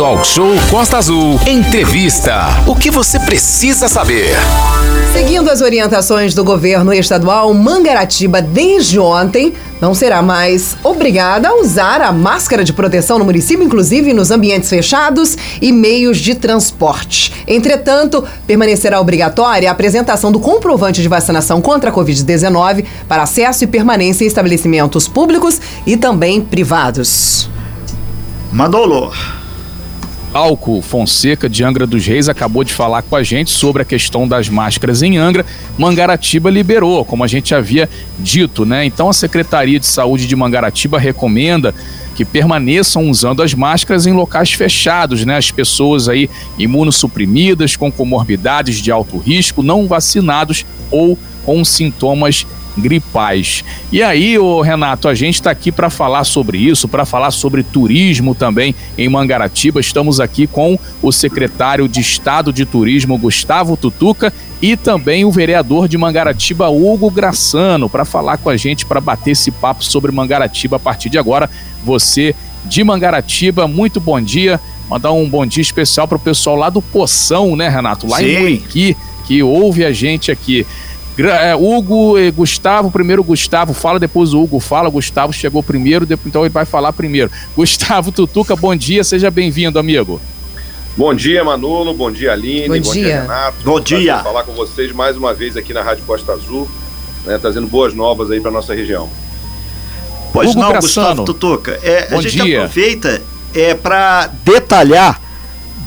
Talk Show Costa Azul. Entrevista. O que você precisa saber? Seguindo as orientações do governo estadual, Mangaratiba, desde ontem, não será mais obrigada a usar a máscara de proteção no município, inclusive nos ambientes fechados e meios de transporte. Entretanto, permanecerá obrigatória a apresentação do comprovante de vacinação contra a Covid-19 para acesso e permanência em estabelecimentos públicos e também privados. Manolo. Alco Fonseca de Angra dos Reis acabou de falar com a gente sobre a questão das máscaras em Angra. Mangaratiba liberou, como a gente havia dito, né? Então a Secretaria de Saúde de Mangaratiba recomenda que permaneçam usando as máscaras em locais fechados, né? As pessoas aí imunossuprimidas, com comorbidades de alto risco, não vacinados ou com sintomas gripais. E aí, ô Renato, a gente está aqui para falar sobre isso, para falar sobre turismo também em Mangaratiba. Estamos aqui com o secretário de Estado de Turismo, Gustavo Tutuca, e também o vereador de Mangaratiba, Hugo Graçano, para falar com a gente, para bater esse papo sobre Mangaratiba a partir de agora. Você de Mangaratiba, muito bom dia. Mandar um bom dia especial para o pessoal lá do Poção, né, Renato? Lá Sim. em Muriqui, que ouve a gente aqui. É, Hugo e Gustavo, primeiro Gustavo fala, depois o Hugo fala, Gustavo chegou primeiro, então ele vai falar primeiro. Gustavo Tutuca, bom dia, seja bem-vindo, amigo. Bom dia, Manolo, bom dia, Aline, bom, bom dia. dia, Renato. Bom dia. falar com vocês mais uma vez aqui na Rádio Costa Azul, né, trazendo boas novas aí para nossa região. Pois Hugo não, Graçano. Gustavo Tutuca, é, a gente dia. aproveita é, para detalhar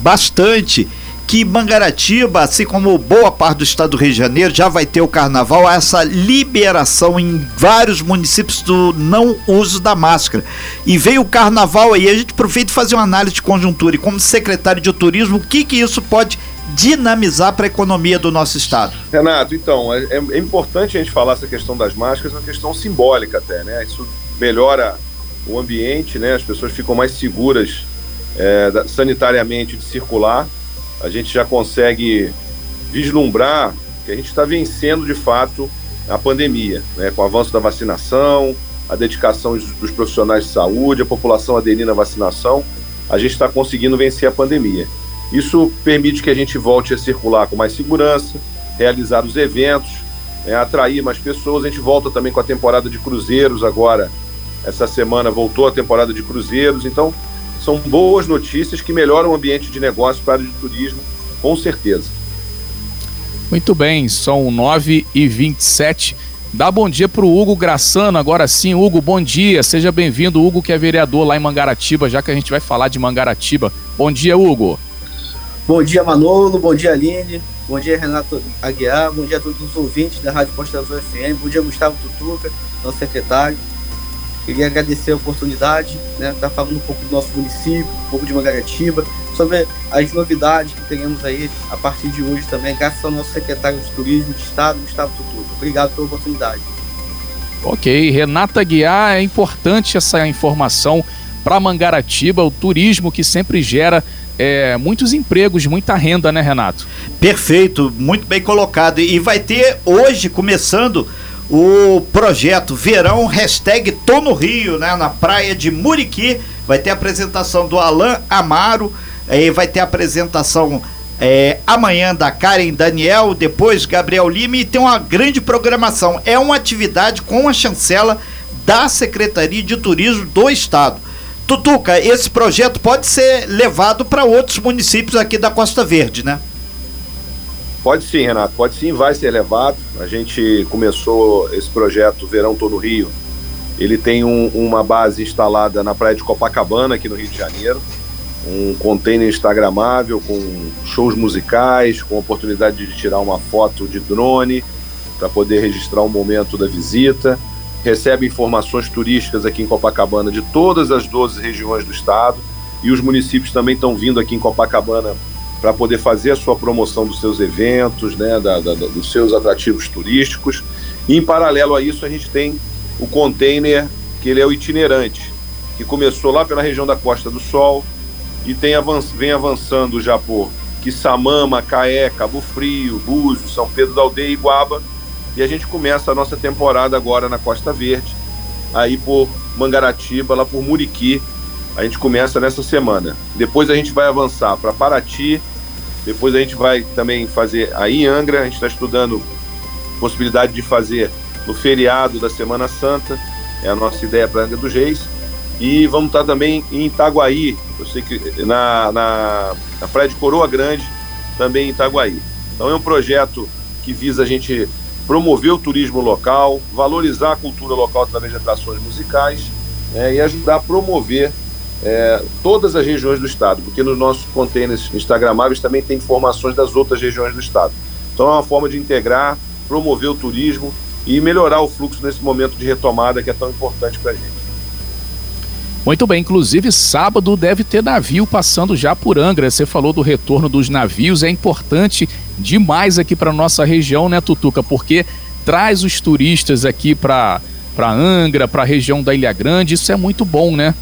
bastante que Mangaratiba, assim como boa parte do estado do Rio de Janeiro, já vai ter o carnaval, essa liberação em vários municípios do não uso da máscara. E veio o carnaval aí, a gente aproveita e fazer uma análise de conjuntura. E como secretário de turismo, o que, que isso pode dinamizar para a economia do nosso estado? Renato, então, é, é, importante a gente falar essa questão das máscaras, é uma questão simbólica até, né? Isso melhora o ambiente, né? As pessoas ficam mais seguras é, sanitariamente de circular a gente já consegue vislumbrar que a gente está vencendo de fato a pandemia, né? com o avanço da vacinação, a dedicação dos profissionais de saúde, a população aderindo à vacinação, a gente está conseguindo vencer a pandemia. Isso permite que a gente volte a circular com mais segurança, realizar os eventos, né? atrair mais pessoas. A gente volta também com a temporada de cruzeiros agora. Essa semana voltou a temporada de cruzeiros, então são boas notícias que melhoram o ambiente de negócio para a área de turismo, com certeza. Muito bem, são 9 e 27 Dá bom dia para o Hugo Graçano, agora sim. Hugo, bom dia, seja bem-vindo. Hugo, que é vereador lá em Mangaratiba, já que a gente vai falar de Mangaratiba. Bom dia, Hugo. Bom dia, Manolo. Bom dia, Aline. Bom dia, Renato Aguiar. Bom dia a todos os ouvintes da Rádio Costa Azul FM. Bom dia, Gustavo Tutuca, nosso secretário. Queria agradecer a oportunidade, né, estar tá falando um pouco do nosso município, um pouco de Mangaratiba, sobre as novidades que teremos aí a partir de hoje também, graças ao nosso secretário de Turismo de Estado, Gustavo Tutu. Obrigado pela oportunidade. Ok, Renata Guiar, é importante essa informação para Mangaratiba, o turismo que sempre gera é, muitos empregos, muita renda, né, Renato? Perfeito, muito bem colocado. E vai ter hoje, começando o projeto Verão hashtag Tô no Rio, né, na praia de Muriqui. Vai ter a apresentação do Alain Amaro, aí vai ter a apresentação é, amanhã da Karen Daniel, depois Gabriel Lima e tem uma grande programação. É uma atividade com a chancela da Secretaria de Turismo do Estado. Tutuca, esse projeto pode ser levado para outros municípios aqui da Costa Verde, né? Pode sim, Renato, pode sim, vai ser levado. A gente começou esse projeto Verão Tô no Rio. Ele tem um, uma base instalada na praia de Copacabana, aqui no Rio de Janeiro. Um container instagramável com shows musicais, com oportunidade de tirar uma foto de drone para poder registrar o momento da visita. Recebe informações turísticas aqui em Copacabana de todas as 12 regiões do estado. E os municípios também estão vindo aqui em Copacabana para poder fazer a sua promoção dos seus eventos, né, da, da, dos seus atrativos turísticos. E em paralelo a isso, a gente tem o container, que ele é o itinerante, que começou lá pela região da Costa do Sol e tem avanç, vem avançando já por Quissamã, Caé, Cabo Frio, Búzios, São Pedro da Aldeia e Guaba. E a gente começa a nossa temporada agora na Costa Verde, aí por Mangaratiba, lá por Muriqui, a gente começa nessa semana. Depois a gente vai avançar para Paraty, depois a gente vai também fazer aí em Angra, a gente está estudando possibilidade de fazer no feriado da Semana Santa, é a nossa ideia para Angra dos Reis. E vamos estar tá também em Itaguaí, eu sei que na, na, na Praia de Coroa Grande, também em Itaguaí. Então é um projeto que visa a gente promover o turismo local, valorizar a cultura local através de atrações musicais é, e ajudar a promover é, todas as regiões do estado, porque nos nossos containers instagramáveis também tem informações das outras regiões do estado. Então é uma forma de integrar, promover o turismo e melhorar o fluxo nesse momento de retomada que é tão importante para a gente. Muito bem, inclusive sábado deve ter navio passando já por Angra. Você falou do retorno dos navios, é importante demais aqui para nossa região, né, Tutuca? Porque traz os turistas aqui para para Angra, para a região da Ilha Grande, isso é muito bom, né?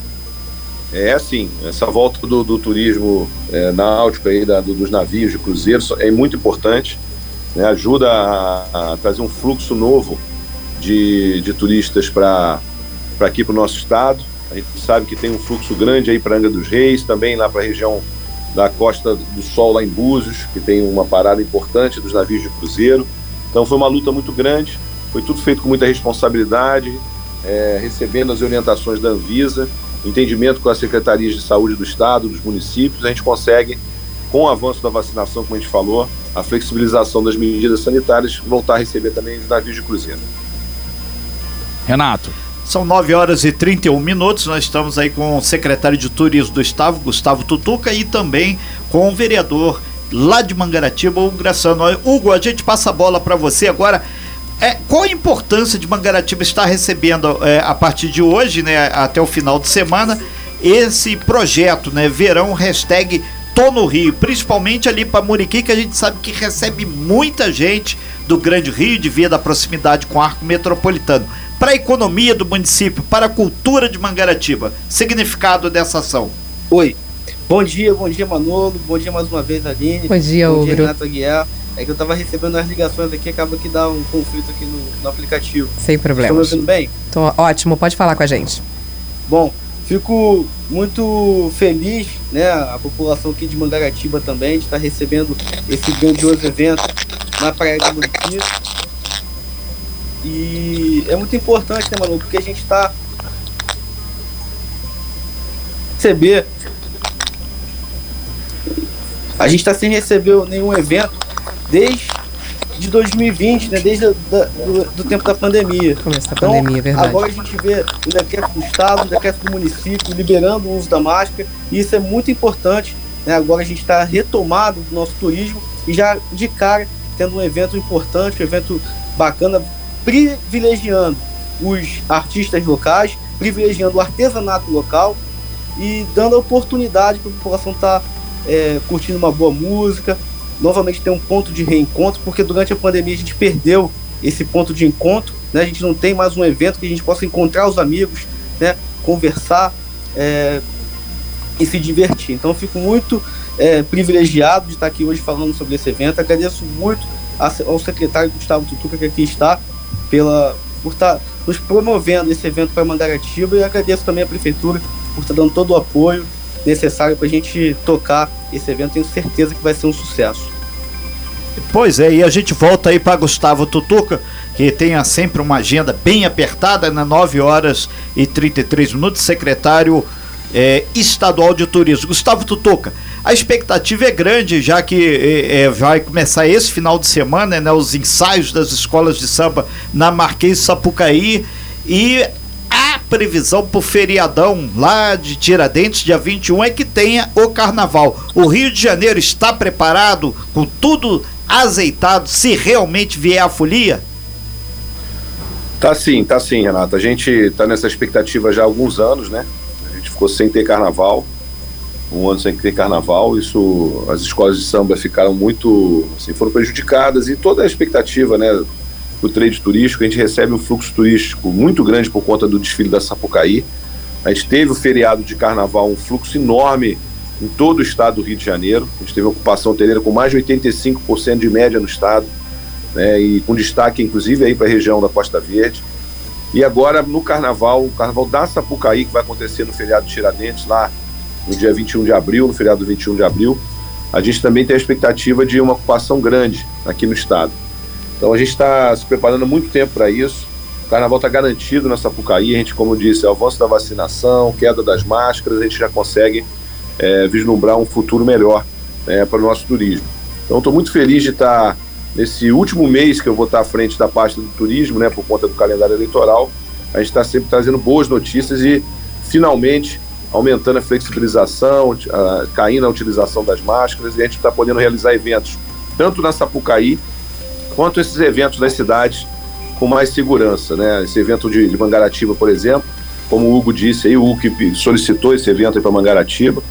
É assim, essa volta do, do turismo é, náutico aí, da, do, dos navios de cruzeiro é muito importante, né? ajuda a, a, trazer um fluxo novo de, de turistas para aqui para o nosso estado. A gente sabe que tem um fluxo grande aí para Angra dos Reis, também lá para a região da Costa do Sol, lá em Búzios, que tem uma parada importante dos navios de cruzeiro. Então foi uma luta muito grande, foi tudo feito com muita responsabilidade, é, recebendo as orientações da Anvisa entendimento com as secretarias de saúde do estado, dos municípios, a gente consegue, com o avanço da vacinação, como a gente falou, a flexibilização das medidas sanitárias, voltar a receber também os navios de cruzeiro. Renato. São 9 horas e 31 minutos. Nós estamos aí com o secretário de Turismo do Estado, Gustavo Tutuca, e também com o vereador lá de Mangaratiba, Hugo Graçano. Hugo, a gente passa a bola para você agora. É, qual a importância de Mangaratiba estar recebendo é, a partir de hoje, né, até o final de semana, esse projeto, né, verão hashtag Tô no Rio, principalmente ali para Muriqui, que a gente sabe que recebe muita gente do Grande Rio, devido à proximidade com o arco metropolitano. Para a economia do município, para a cultura de Mangaratiba, significado dessa ação? Oi, bom dia, bom dia Manolo, bom dia mais uma vez Aline. Bom dia, Bom dia, Renato Aguiar. É que eu tava recebendo as ligações aqui, acaba que dá um conflito aqui no, no aplicativo. Sem problema. Estão me ouvindo bem? Tô ótimo, pode falar com a gente. Bom, fico muito feliz, né, a população aqui de Mangaratiba também, de estar recebendo esse grandioso evento na Praia de Muriqui. E é muito importante, né, Manu, porque a gente está receber a gente está sem receber nenhum evento desde de 2020, né? Desde da, do, do, tempo da pandemia. Começo da então, pandemia, é verdade. Agora a gente vê o decreto do Estado, o decreto do município liberando o uso da máscara, e isso é muito importante. Né? Agora a gente está retomado do nosso turismo e já de cara tendo um evento importante, um evento bacana, privilegiando os artistas locais, privilegiando o artesanato local e dando a oportunidade para a população estar tá, é, curtindo uma boa música, novamente ter um ponto de reencontro, porque durante a pandemia a gente perdeu esse ponto de encontro, né? A gente não tem mais um evento que a gente possa encontrar os amigos, né? Conversar é, e se divertir. Então, fico muito é, privilegiado de estar aqui hoje falando sobre esse evento. Agradeço muito ao secretário Gustavo Tutuca que aqui está pela por estar nos promovendo esse evento para Mangaratiba e agradeço também à prefeitura por estar dando todo o apoio necessário para a gente tocar esse evento. Tenho certeza que vai ser um sucesso. Pois é, e a gente volta aí para Gustavo Tutuca, que tem sempre uma agenda bem apertada, na né? 9 horas e 33 minutos, secretário é, estadual de turismo. Gustavo Tutuca, a expectativa é grande, já que é, é, vai começar esse final de semana, né, os ensaios das escolas de samba na Marquês Sapucaí, e previsão pro feriadão lá de Tiradentes, dia 21, é que tenha o carnaval. O Rio de Janeiro está preparado com tudo azeitado se realmente vier a folia? Tá sim, tá sim, Renato. A gente tá nessa expectativa já há alguns anos, né? A gente ficou sem ter carnaval, um ano sem ter carnaval. Isso, as escolas de samba ficaram muito, assim, foram prejudicadas e toda a expectativa, né? Para o trade turístico, a gente recebe um fluxo turístico muito grande por conta do desfile da Sapucaí. A gente teve o feriado de carnaval, um fluxo enorme em todo o estado do Rio de Janeiro. A gente teve ocupação hoteleira com mais de 85% de média no estado, né, e com destaque inclusive aí para a região da Costa Verde. E agora no carnaval, o carnaval da Sapucaí, que vai acontecer no feriado de Tiradentes, lá no dia 21 de abril, no feriado 21 de abril, a gente também tem a expectativa de uma ocupação grande aqui no estado. Então a gente está se preparando há muito tempo para isso. O carnaval está garantido na Sapucaí, a gente, como disse, é o avanço da vacinação, queda das máscaras, a gente já consegue é, vislumbrar um futuro melhor é, para o nosso turismo. Então estou muito feliz de estar tá nesse último mês que eu vou estar tá à frente da pasta do turismo, né, por conta do calendário eleitoral. A gente está sempre trazendo boas notícias e finalmente aumentando a flexibilização, a, caindo a utilização das máscaras, e a gente está podendo realizar eventos tanto na Sapucaí quanto esses eventos nas cidades com mais segurança. Né? Esse evento de, de Mangaratiba, por exemplo, como o Hugo disse aí, o Hugo que solicitou esse evento para Mangaratiba,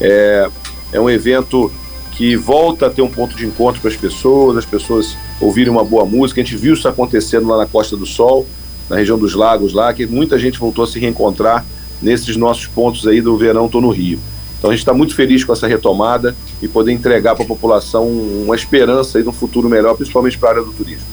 é, é um evento que volta a ter um ponto de encontro para as pessoas, as pessoas ouvirem uma boa música. A gente viu isso acontecendo lá na Costa do Sol, na região dos lagos lá, que muita gente voltou a se reencontrar nesses nossos pontos aí do verão Tô no Rio. Então a gente está muito feliz com essa retomada e poder entregar para a população uma esperança de um futuro melhor, principalmente para a área do turismo.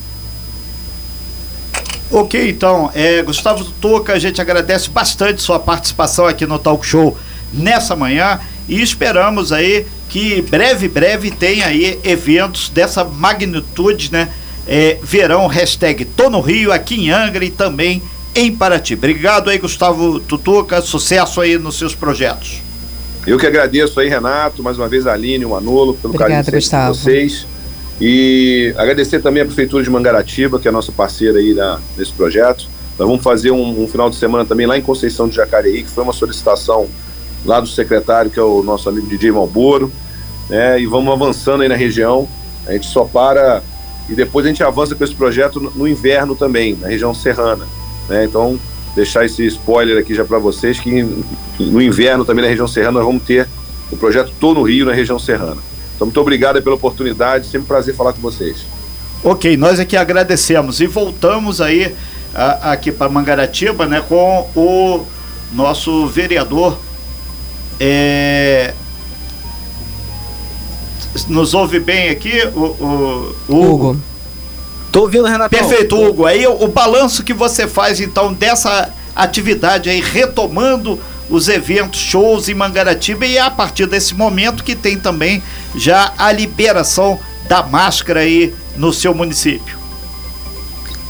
Ok, então, é, Gustavo Toca, a gente agradece bastante sua participação aqui no Talk Show nessa manhã e esperamos aí que breve, breve tenha aí eventos dessa magnitude, né? É, verão, hashtag Tô no Rio, aqui em Angra e também em Paraty. Obrigado aí, Gustavo Tutuca. Sucesso aí nos seus projetos. Eu que agradeço aí, Renato, mais uma vez a Aline, o Manolo, pelo Obrigada, carinho de vocês. E agradecer também a Prefeitura de Mangaratiba, que é a nossa parceira aí na, nesse projeto. Nós vamos fazer um, um, final de semana também lá em Conceição de Jacareí, que foi uma solicitação lá do secretário, que é o nosso amigo DJ Malboro. Né, e vamos avançando aí na região. A gente só para e depois a gente avança com esse projeto no, no inverno também, na região serrana. Né? Então, deixar esse spoiler aqui já para vocês que no inverno também na região serrana nós vamos ter o projeto Tô no Rio na região serrana. Então, muito obrigado pela oportunidade, sempre um prazer falar com vocês. Ok, nós aqui agradecemos e voltamos aí a, aqui para Mangaratiba, né, com o nosso vereador. É... Nos ouve bem aqui, o, o, o Hugo. Tô ouvindo, Renato. Perfeito, Hugo. Aí o, o balanço que você faz, então, dessa atividade aí, retomando os eventos, shows em Mangaratiba e é a partir desse momento que tem também já a liberação da máscara aí no seu município.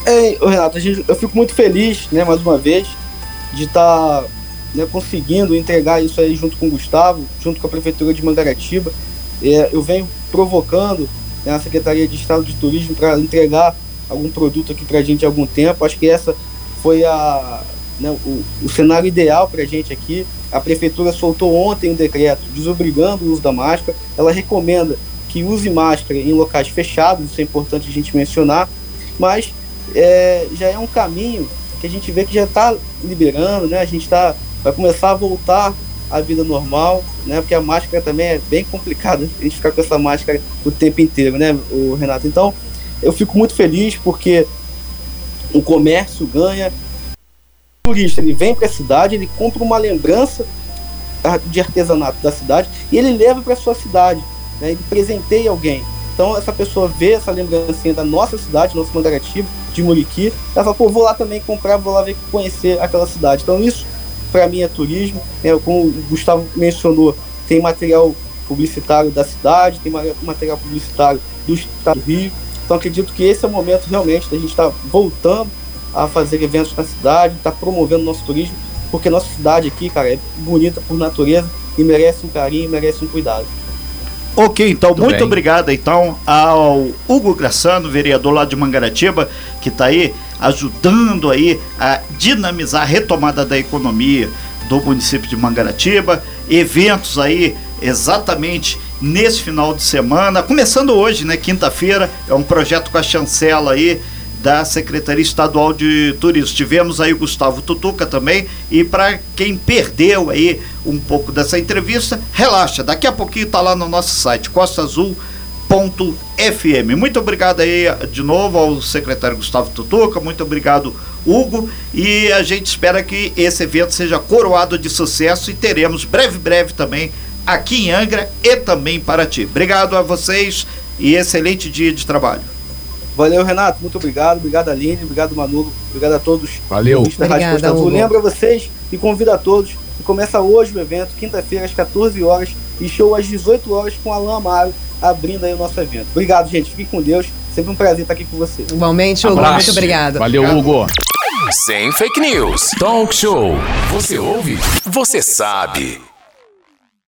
É, Renato, gente, eu fico muito feliz, né, mais uma vez, de estar tá, né, conseguindo entregar isso aí junto com o Gustavo, junto com a Prefeitura de Mangaratiba. É, eu venho provocando né, a Secretaria de Estado de Turismo para entregar algum produto aqui para a gente há algum tempo. Acho que essa foi a, né, o, o, cenário ideal para a gente aqui. A Prefeitura soltou ontem um decreto desobrigando o uso da máscara. Ela recomenda que use máscara em locais fechados, isso é importante a gente mencionar, mas é, já é um caminho que a gente vê que já está liberando, né? A gente tá, vai começar a voltar a vida normal, né? Porque a máscara também é bem complicada a gente ficar com essa máscara o tempo inteiro, né, o Renato? Então, eu fico muito feliz porque o comércio ganha, o turista ele vem para a cidade, ele compra uma lembrança de artesanato da cidade e ele leva para sua cidade, né? Ele presenteia alguém. Então essa pessoa vê essa lembrancinha da nossa cidade, nosso Mangaratiba, de Muriqui, ela fala, pô, vou lá também comprar, vou lá ver conhecer aquela cidade. Então isso para mim é turismo. É, como o Gustavo mencionou, tem material publicitário da cidade, tem material publicitário do estado do Rio. Então acredito que esse é o momento realmente da gente estar tá voltando a fazer eventos na cidade, estar tá promovendo nosso turismo, porque nossa cidade aqui, cara, é bonita por natureza e merece um carinho, merece um cuidado. Ok, então muito, muito obrigado então ao Hugo Graçano, vereador lá de Mangaratiba, que está aí ajudando aí a dinamizar a retomada da economia do município de Mangaratiba, eventos aí exatamente nesse final de semana, começando hoje, né, quinta-feira, é um projeto com a chancela aí da Secretaria Estadual de Turismo. Tivemos aí o Gustavo Tutuca também e para quem perdeu aí um pouco dessa entrevista, relaxa, daqui a pouquinho tá lá no nosso site Costa Azul FM. Muito obrigado aí de novo ao secretário Gustavo Tutuca, muito obrigado Hugo e a gente espera que esse evento seja coroado de sucesso e teremos breve breve também aqui em Angra e também em Paraty. Obrigado a vocês e excelente dia de trabalho. Valeu, Renato. Muito obrigado. Obrigado, Aline. Obrigado, Manolo. Obrigado a todos. Valeu. Obrigada. Hugo. Lembra vocês e convida a todos. E começa hoje o evento, quinta-feira, às 14 horas. E show às 18 horas com Alain Amaro, abrindo aí o nosso evento. Obrigado, gente. Fiquem com Deus. Sempre um prazer estar aqui com vocês. Igualmente, Hugo, Abraço. muito obrigada. Valeu, Hugo. Sem fake news. Talk show. Você ouve? Você sabe.